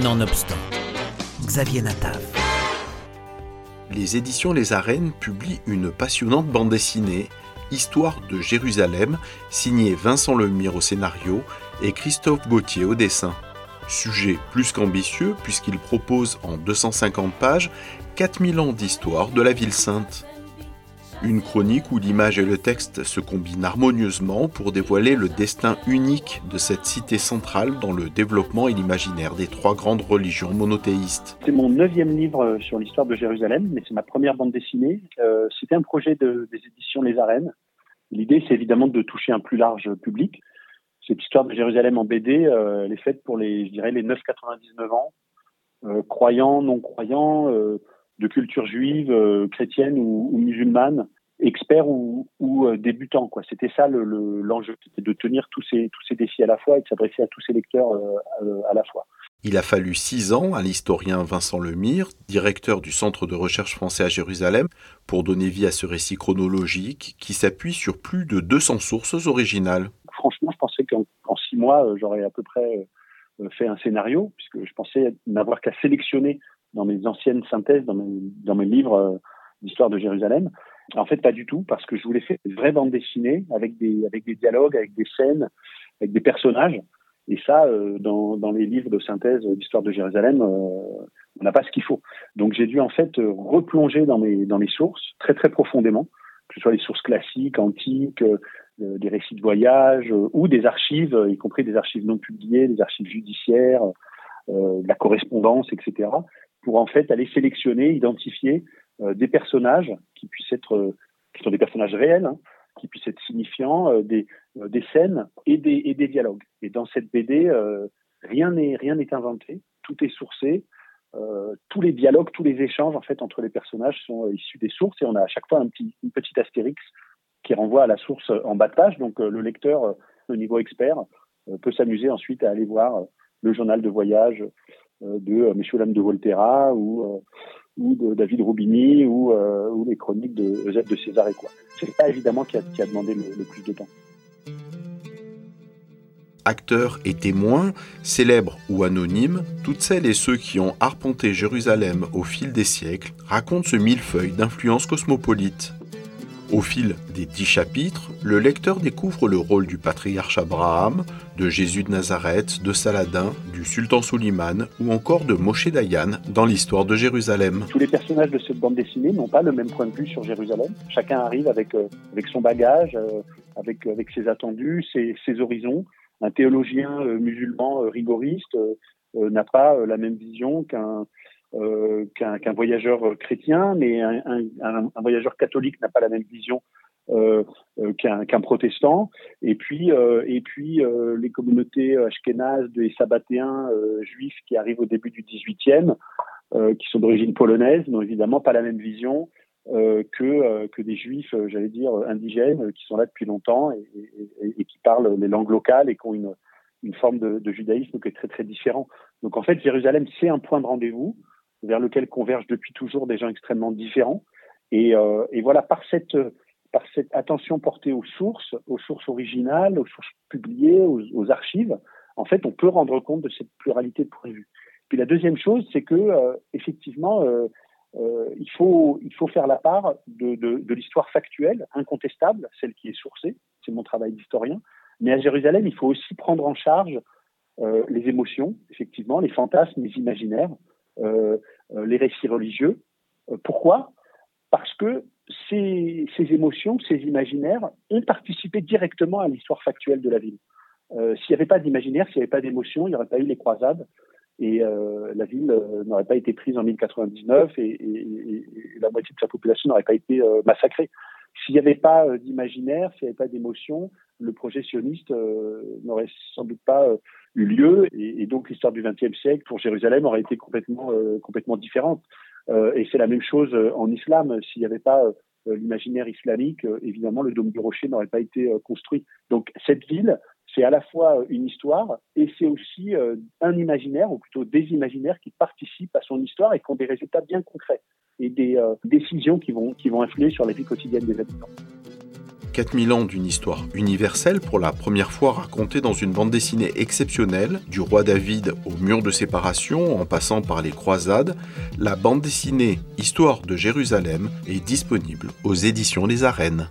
Nonobstant, Xavier Natav. Les éditions Les Arènes publient une passionnante bande dessinée, Histoire de Jérusalem, signée Vincent Lemire au scénario et Christophe Gauthier au dessin. Sujet plus qu'ambitieux puisqu'il propose en 250 pages 4000 ans d'histoire de la ville sainte. Une chronique où l'image et le texte se combinent harmonieusement pour dévoiler le destin unique de cette cité centrale dans le développement et l'imaginaire des trois grandes religions monothéistes. C'est mon neuvième livre sur l'histoire de Jérusalem, mais c'est ma première bande dessinée. Euh, c'était un projet de, des éditions Les Arènes. L'idée, c'est évidemment de toucher un plus large public. Cette histoire de Jérusalem en BD, euh, elle est faite pour les, je dirais, les 9-99 ans, euh, croyants, non-croyants, de culture juive, euh, chrétienne ou, ou, musulmane, expert ou, ou euh, débutant. Quoi. C'était ça l'enjeu, le, c'était de tenir tous ces, tous ces défis à la fois et de s'adresser à tous ces lecteurs euh, à la fois. Il a fallu six ans à l'historien Vincent Lemire, directeur du Centre de recherche français à Jérusalem, pour donner vie à ce récit chronologique qui s'appuie sur plus de 200 sources originales. Franchement, je pensais qu'en six mois, j'aurais à peu près fait un scénario, puisque je pensais n'avoir qu'à sélectionner dans mes anciennes synthèses, dans mes, livres euh, d'histoire de Jérusalem. En fait, pas du tout, parce que je voulais faire une vraie bande dessinée avec des, dialogues, avec des scènes, avec des personnages. Et ça, euh, dans, les livres de synthèse d'histoire de Jérusalem, euh, on n'a pas ce qu'il faut. Donc j'ai dû en fait replonger dans mes, sources très très profondément, que ce soit les sources classiques, antiques, euh, des récits de voyage euh, ou des archives, y compris des archives non publiées, des archives judiciaires, de la correspondance, etc pour en fait aller sélectionner, identifier euh, des personnages qui puissent être, euh, qui sont des personnages réels, hein, qui puissent être signifiants, euh, des, des scènes et des, et des dialogues. Et dans cette BD, rien n'est rien n'est inventé, tout est sourcé. tous les dialogues, tous les échanges en fait entre les personnages sont issus des sources et on a à chaque fois un petit, une petite astérix qui renvoie à la source en bas de page. Donc le lecteur, au niveau expert, peut s'amuser ensuite à aller voir le journal de voyage, de euh, Meshulam de Volterra ou euh, de David Roubini ou, ou les chroniques de Eusèbe de César et quoi. C'est pas évidemment qui a, qui a demandé le, le plus de temps acteurs et témoins, célèbres ou anonymes, toutes celles et ceux qui ont arpenté Jérusalem au fil des siècles racontent ce millefeuille d'influences cosmopolites. Au fil des dix chapitres, le lecteur découvre le rôle du patriarche Abraham, de Jésus de Nazareth, de Saladin, du sultan Suleiman ou encore de Moshe Dayan dans l'histoire de Jérusalem. Tous les personnages de cette bande dessinée n'ont pas le même point de vue sur Jérusalem. Chacun arrive avec, euh, avec son bagage, euh, avec, avec ses attendus, ses, horizons. Un théologien euh, musulman rigoriste n'a pas la même vision qu'un euh, qu'un qu voyageur chrétien, mais un, un, un voyageur catholique n'a pas la même vision euh, euh qu'un qu protestant. Et puis, euh, et puis euh, les communautés ashkénazes et sabbatéens juifs qui arrivent au début du 18e, qui sont d'origine polonaise, n'ont évidemment pas la même vision que, que des juifs, j'allais dire, indigènes, qui sont là depuis longtemps et, et, et, qui parlent les langues locales et qui ont une, une forme de, de judaïsme qui est très très différent. Donc en fait, Jérusalem, c'est un point de rendez-vous vers lequel convergent depuis toujours des gens extrêmement différents. Et, euh, voilà, par cette, attention portée aux sources, aux sources originales, aux sources publiées, aux, archives, en fait, on peut rendre compte de cette pluralité de vue. Puis la deuxième chose, c'est que euh, effectivement, euh, il faut faire la part de, l'histoire factuelle, incontestable, celle qui est sourcée. C'est mon travail d'historien. Mais à Jérusalem, il faut aussi prendre en charge les émotions, effectivement, les fantasmes, les imaginaires, les récits religieux. Euh, pourquoi? Parce que ces, émotions, ces imaginaires ont participé directement à l'histoire factuelle de la ville. Euh, s'il n'y avait pas d'imaginaire, s'il n'y avait pas d'émotion, il n'y aurait pas eu les croisades et euh, la ville euh, n'aurait pas été prise en 1099 et, et, et, la moitié de sa population n'aurait pas été massacrée. S'il n'y avait pas d'imaginaire, s'il n'y avait pas d'émotion, le projet sioniste n'aurait sans doute pas eu lieu et, donc l'histoire du XXe siècle pour Jérusalem aurait été complètement euh, différente. Euh, et c'est la même chose euh, en islam. S'il n'y avait pas euh, l'imaginaire islamique, euh, évidemment le dôme du rocher n'aurait pas été construit. Donc cette ville, c'est à la fois une histoire et c'est aussi un imaginaire ou plutôt des imaginaires qui participent à son histoire et qui ont des résultats bien concrets et des décisions qui vont qui vont influer sur la vie quotidienne des habitants. 4000 ans d'une histoire universelle pour la première fois racontée dans une bande dessinée exceptionnelle, du roi David au mur de séparation en passant par les croisades, la bande dessinée Histoire de Jérusalem est disponible aux éditions Les Arènes.